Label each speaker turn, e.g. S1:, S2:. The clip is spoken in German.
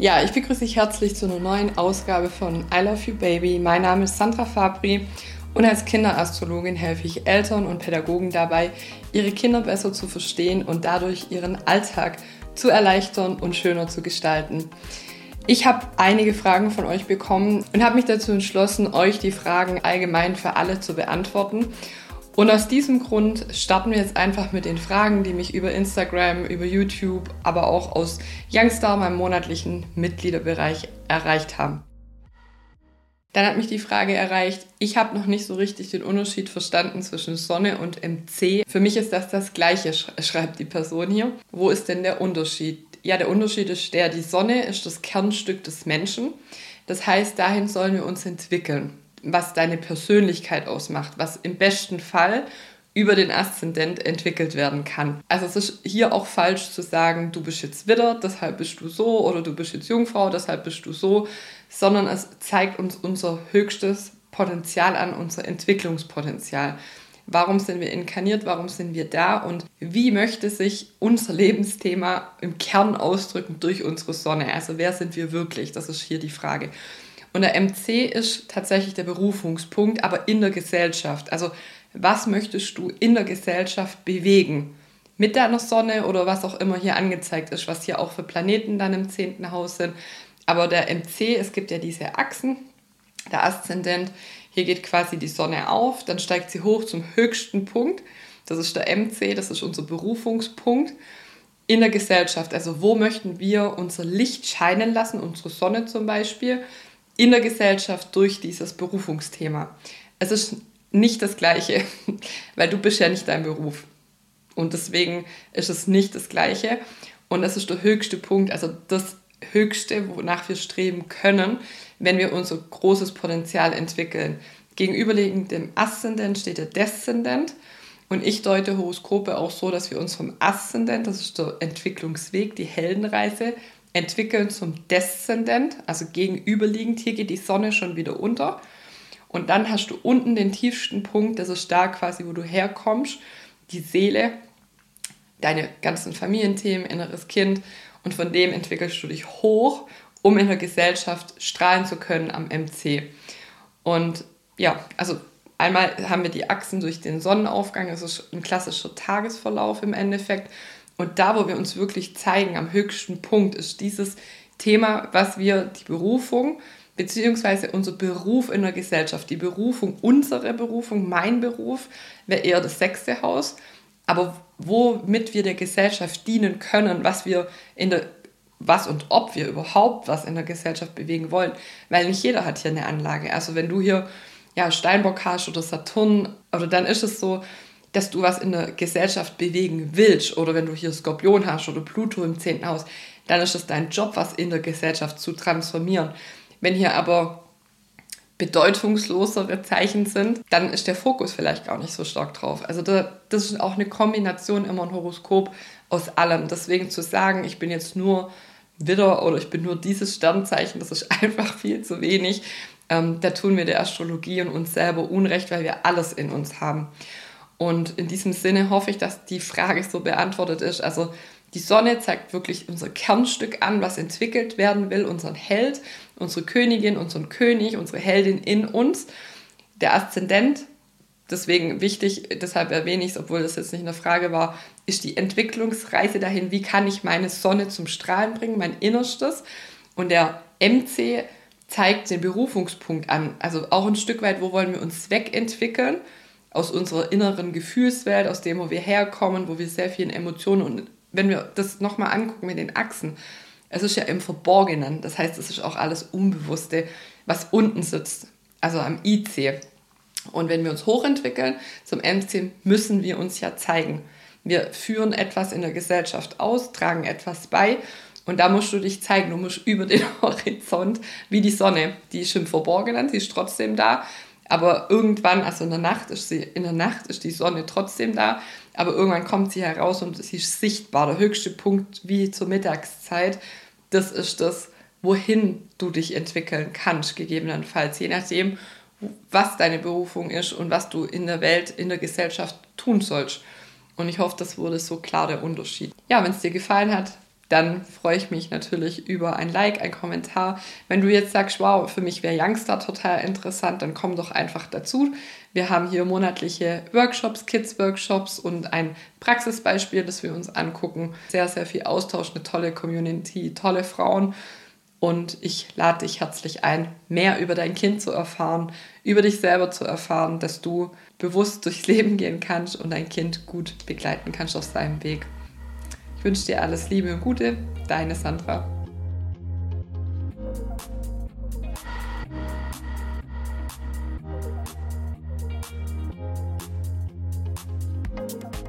S1: Ja, ich begrüße dich herzlich zu einer neuen Ausgabe von I Love You Baby. Mein Name ist Sandra Fabri und als Kinderastrologin helfe ich Eltern und Pädagogen dabei, ihre Kinder besser zu verstehen und dadurch ihren Alltag zu erleichtern und schöner zu gestalten. Ich habe einige Fragen von euch bekommen und habe mich dazu entschlossen, euch die Fragen allgemein für alle zu beantworten. Und aus diesem Grund starten wir jetzt einfach mit den Fragen, die mich über Instagram, über YouTube, aber auch aus Youngstar, meinem monatlichen Mitgliederbereich, erreicht haben. Dann hat mich die Frage erreicht, ich habe noch nicht so richtig den Unterschied verstanden zwischen Sonne und MC. Für mich ist das das gleiche, schreibt die Person hier. Wo ist denn der Unterschied? Ja, der Unterschied ist der, die Sonne ist das Kernstück des Menschen. Das heißt, dahin sollen wir uns entwickeln was deine Persönlichkeit ausmacht, was im besten Fall über den Aszendent entwickelt werden kann. Also es ist hier auch falsch zu sagen, du bist jetzt Widder, deshalb bist du so oder du bist jetzt Jungfrau, deshalb bist du so, sondern es zeigt uns unser höchstes Potenzial an, unser Entwicklungspotenzial. Warum sind wir inkarniert? Warum sind wir da? Und wie möchte sich unser Lebensthema im Kern ausdrücken durch unsere Sonne? Also wer sind wir wirklich? Das ist hier die Frage. Und der MC ist tatsächlich der Berufungspunkt, aber in der Gesellschaft. Also was möchtest du in der Gesellschaft bewegen? Mit deiner Sonne oder was auch immer hier angezeigt ist, was hier auch für Planeten dann im zehnten Haus sind. Aber der MC, es gibt ja diese Achsen, der Aszendent, hier geht quasi die Sonne auf, dann steigt sie hoch zum höchsten Punkt. Das ist der MC, das ist unser Berufungspunkt in der Gesellschaft. Also wo möchten wir unser Licht scheinen lassen, unsere Sonne zum Beispiel in der Gesellschaft durch dieses Berufungsthema. Es ist nicht das Gleiche, weil du bist ja nicht dein Beruf. Und deswegen ist es nicht das Gleiche. Und das ist der höchste Punkt, also das Höchste, wonach wir streben können, wenn wir unser großes Potenzial entwickeln. Gegenüberliegend dem Aszendent steht der Deszendent. Und ich deute Horoskope auch so, dass wir uns vom Aszendent, das ist der Entwicklungsweg, die Heldenreise, entwickeln zum Deszendent, also gegenüberliegend. Hier geht die Sonne schon wieder unter. Und dann hast du unten den tiefsten Punkt, das ist da quasi, wo du herkommst, die Seele, deine ganzen Familienthemen, inneres Kind. Und von dem entwickelst du dich hoch, um in der Gesellschaft strahlen zu können am MC. Und ja, also einmal haben wir die Achsen durch den Sonnenaufgang, das ist ein klassischer Tagesverlauf im Endeffekt. Und da, wo wir uns wirklich zeigen, am höchsten Punkt, ist dieses Thema, was wir die Berufung beziehungsweise unser Beruf in der Gesellschaft, die Berufung, unsere Berufung, mein Beruf, wäre eher das sechste Haus, aber womit wir der Gesellschaft dienen können, was wir in der was und ob wir überhaupt was in der Gesellschaft bewegen wollen, weil nicht jeder hat hier eine Anlage. Also wenn du hier ja Steinbock hast oder Saturn, oder dann ist es so, dass du was in der Gesellschaft bewegen willst oder wenn du hier Skorpion hast oder Pluto im 10. Haus, dann ist es dein Job, was in der Gesellschaft zu transformieren. Wenn hier aber bedeutungslosere Zeichen sind, dann ist der Fokus vielleicht gar nicht so stark drauf. Also das ist auch eine Kombination immer ein Horoskop aus allem. Deswegen zu sagen, ich bin jetzt nur Widder oder ich bin nur dieses Sternzeichen, das ist einfach viel zu wenig. Ähm, da tun wir der Astrologie und uns selber Unrecht, weil wir alles in uns haben. Und in diesem Sinne hoffe ich, dass die Frage so beantwortet ist. Also die Sonne zeigt wirklich unser Kernstück an, was entwickelt werden will, unseren Held, unsere Königin, unseren König, unsere Heldin in uns. Der Aszendent, deswegen wichtig, deshalb erwähne ich es, obwohl das jetzt nicht eine Frage war, ist die Entwicklungsreise dahin, wie kann ich meine Sonne zum Strahlen bringen, mein Innerstes. Und der MC zeigt den Berufungspunkt an, also auch ein Stück weit, wo wollen wir uns wegentwickeln aus unserer inneren Gefühlswelt, aus dem, wo wir herkommen, wo wir sehr vielen Emotionen und wenn wir das nochmal angucken mit den Achsen, es ist ja im Verborgenen, das heißt, es ist auch alles Unbewusste, was unten sitzt, also am IC. Und wenn wir uns hochentwickeln zum MC, müssen wir uns ja zeigen. Wir führen etwas in der Gesellschaft aus, tragen etwas bei und da musst du dich zeigen. Du musst über den Horizont wie die Sonne. Die ist im Verborgenen, sie ist trotzdem da. Aber irgendwann, also in der Nacht ist sie, in der Nacht ist die Sonne trotzdem da, aber irgendwann kommt sie heraus und sie ist sichtbar. Der höchste Punkt wie zur Mittagszeit, das ist das, wohin du dich entwickeln kannst, gegebenenfalls, je nachdem, was deine Berufung ist und was du in der Welt, in der Gesellschaft tun sollst. Und ich hoffe, das wurde so klar der Unterschied. Ja, wenn es dir gefallen hat, dann freue ich mich natürlich über ein Like, ein Kommentar. Wenn du jetzt sagst, wow, für mich wäre Youngstar total interessant, dann komm doch einfach dazu. Wir haben hier monatliche Workshops, Kids-Workshops und ein Praxisbeispiel, das wir uns angucken. Sehr, sehr viel Austausch, eine tolle Community, tolle Frauen. Und ich lade dich herzlich ein, mehr über dein Kind zu erfahren, über dich selber zu erfahren, dass du bewusst durchs Leben gehen kannst und dein Kind gut begleiten kannst auf seinem Weg. Ich wünsche dir alles Liebe und Gute, deine Sandra.
S2: Thank